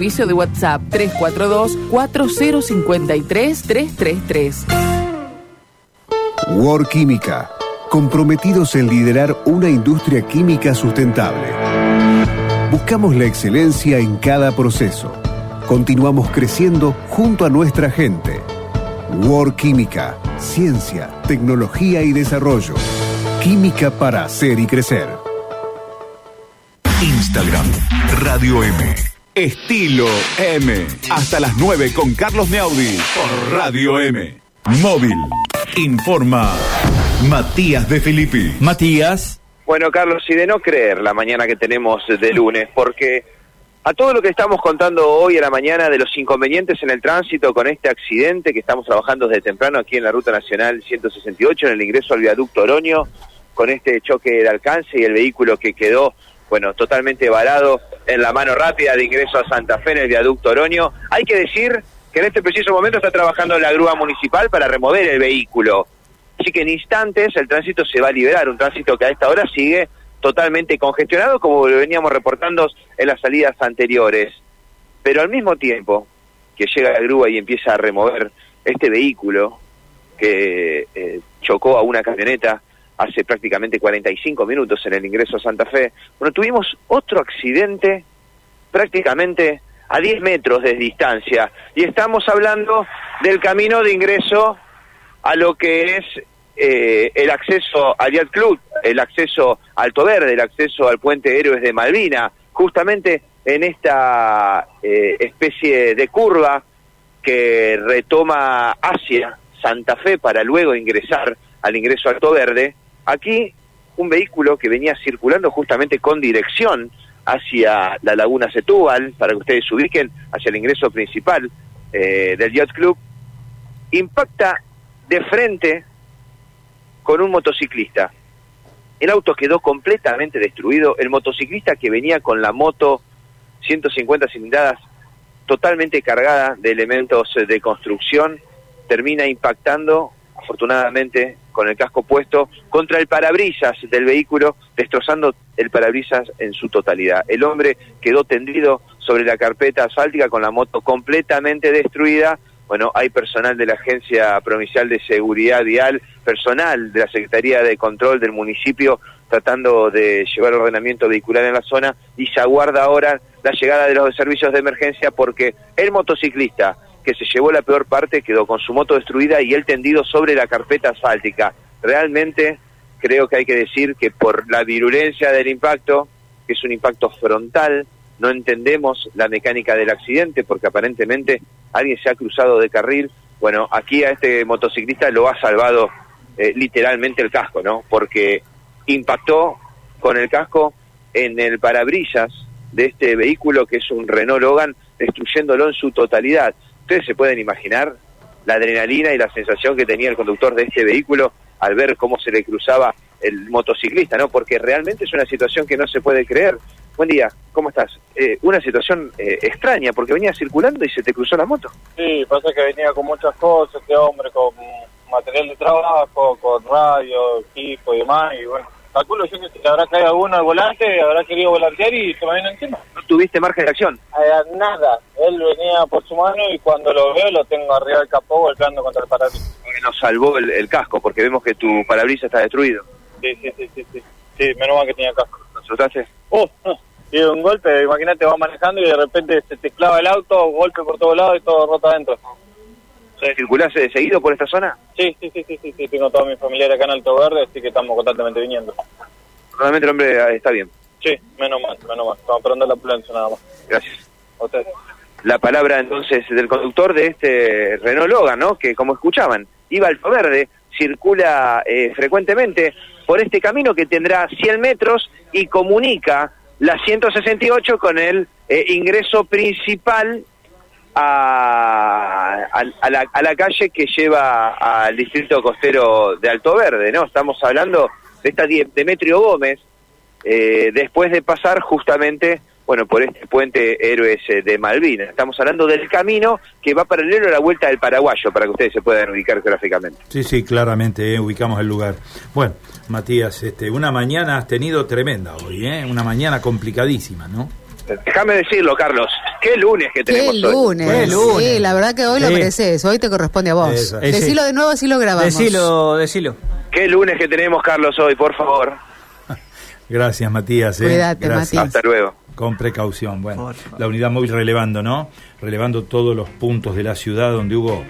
Servicio de WhatsApp 342-4053-333. War Química, comprometidos en liderar una industria química sustentable. Buscamos la excelencia en cada proceso. Continuamos creciendo junto a nuestra gente. War Química, ciencia, tecnología y desarrollo. Química para hacer y crecer. Instagram, Radio M. Estilo M. Hasta las 9 con Carlos Meaudi por Radio M. Móvil. Informa Matías de Filippi. Matías. Bueno, Carlos, y de no creer la mañana que tenemos de lunes, porque a todo lo que estamos contando hoy a la mañana de los inconvenientes en el tránsito con este accidente que estamos trabajando desde temprano aquí en la Ruta Nacional 168, en el ingreso al viaducto Oroño, con este choque de alcance y el vehículo que quedó, bueno, totalmente varado en la mano rápida de ingreso a Santa Fe en el viaducto Oroño. Hay que decir que en este preciso momento está trabajando la grúa municipal para remover el vehículo. Así que en instantes el tránsito se va a liberar, un tránsito que a esta hora sigue totalmente congestionado como lo veníamos reportando en las salidas anteriores. Pero al mismo tiempo que llega la grúa y empieza a remover este vehículo que eh, chocó a una camioneta hace prácticamente 45 minutos en el ingreso a Santa Fe, bueno, tuvimos otro accidente prácticamente a 10 metros de distancia. Y estamos hablando del camino de ingreso a lo que es eh, el acceso al Yacht Club, el acceso a Alto Verde, el acceso al puente Héroes de Malvina, justamente en esta eh, especie de curva que retoma hacia Santa Fe para luego ingresar al ingreso a Alto Verde, aquí un vehículo que venía circulando justamente con dirección hacia la laguna Setúbal, para que ustedes se ubiquen, hacia el ingreso principal eh, del Yacht Club, impacta de frente con un motociclista. El auto quedó completamente destruido, el motociclista que venía con la moto 150 cilindradas totalmente cargada de elementos de construcción, termina impactando, afortunadamente, con el casco puesto, contra el parabrisas del vehículo, destrozando el parabrisas en su totalidad. El hombre quedó tendido sobre la carpeta asfáltica con la moto completamente destruida. Bueno, hay personal de la Agencia Provincial de Seguridad Vial, personal de la Secretaría de Control del municipio tratando de llevar ordenamiento vehicular en la zona y se aguarda ahora la llegada de los servicios de emergencia porque el motociclista que se llevó la peor parte quedó con su moto destruida y él tendido sobre la carpeta asfáltica. Realmente creo que hay que decir que por la virulencia del impacto, que es un impacto frontal, no entendemos la mecánica del accidente porque aparentemente alguien se ha cruzado de carril. Bueno, aquí a este motociclista lo ha salvado eh, literalmente el casco, ¿no? Porque impactó con el casco en el parabrisas de este vehículo que es un Renault Logan, destruyéndolo en su totalidad. Ustedes se pueden imaginar la adrenalina y la sensación que tenía el conductor de este vehículo al ver cómo se le cruzaba el motociclista, ¿no? Porque realmente es una situación que no se puede creer. Buen día, ¿cómo estás? Eh, una situación eh, extraña, porque venía circulando y se te cruzó la moto. Sí, pasa que venía con muchas cosas, este hombre, con material de trabajo, con radio, equipo y demás, y bueno, calculo yo que se habrá caído uno al volante, habrá querido volantear y se me vino encima. ¿No tuviste margen de acción? Eh, nada, él venía por su mano y cuando lo veo lo tengo arriba del capó golpeando contra el parabrisas. Nos salvó el, el casco, porque vemos que tu parabrisas está destruido. Sí, sí, sí, sí, sí, sí, menos mal que tenía casco. ¿Lo asustaste? Oh, no. Y un golpe, imagínate, vas manejando y de repente se te clava el auto, golpe por todos lados y todo roto adentro. ¿Circulás eh, seguido por esta zona? Sí, sí, sí, sí, sí, sí, tengo toda mi familia acá en Alto Verde, así que estamos constantemente viniendo. Realmente el hombre eh, está bien. Sí, menos mal, menos mal. Estamos esperando la ambulancia nada más. Gracias. A ustedes. La palabra entonces del conductor de este Renault Logan, ¿no? Que como escuchaban, iba Alto Verde, circula eh, frecuentemente por este camino que tendrá 100 metros y comunica la 168 con el eh, ingreso principal a, a, a la, a la calle que lleva al distrito costero de Alto Verde, ¿no? Estamos hablando de esta Demetrio Gómez, eh, después de pasar justamente, bueno, por este puente Héroes eh, de Malvinas. Estamos hablando del camino que va paralelo a la vuelta del Paraguayo, para que ustedes se puedan ubicar gráficamente. Sí, sí, claramente, eh, ubicamos el lugar. Bueno, Matías, este, una mañana has tenido tremenda hoy, ¿eh? Una mañana complicadísima, ¿no? Déjame decirlo, Carlos. Qué lunes que Qué tenemos hoy. lunes. Qué lunes. Sí, la verdad que hoy lo mereces. Hoy te corresponde a vos. Eso. Eh. Decilo de nuevo, así lo grabamos. Decilo, decilo. Qué lunes que tenemos, Carlos, hoy, por favor. Gracias, Matías. ¿eh? Cuídate, Gracias. Matías. Hasta luego. Con precaución. Bueno, la unidad móvil relevando, ¿no? Relevando todos los puntos de la ciudad donde hubo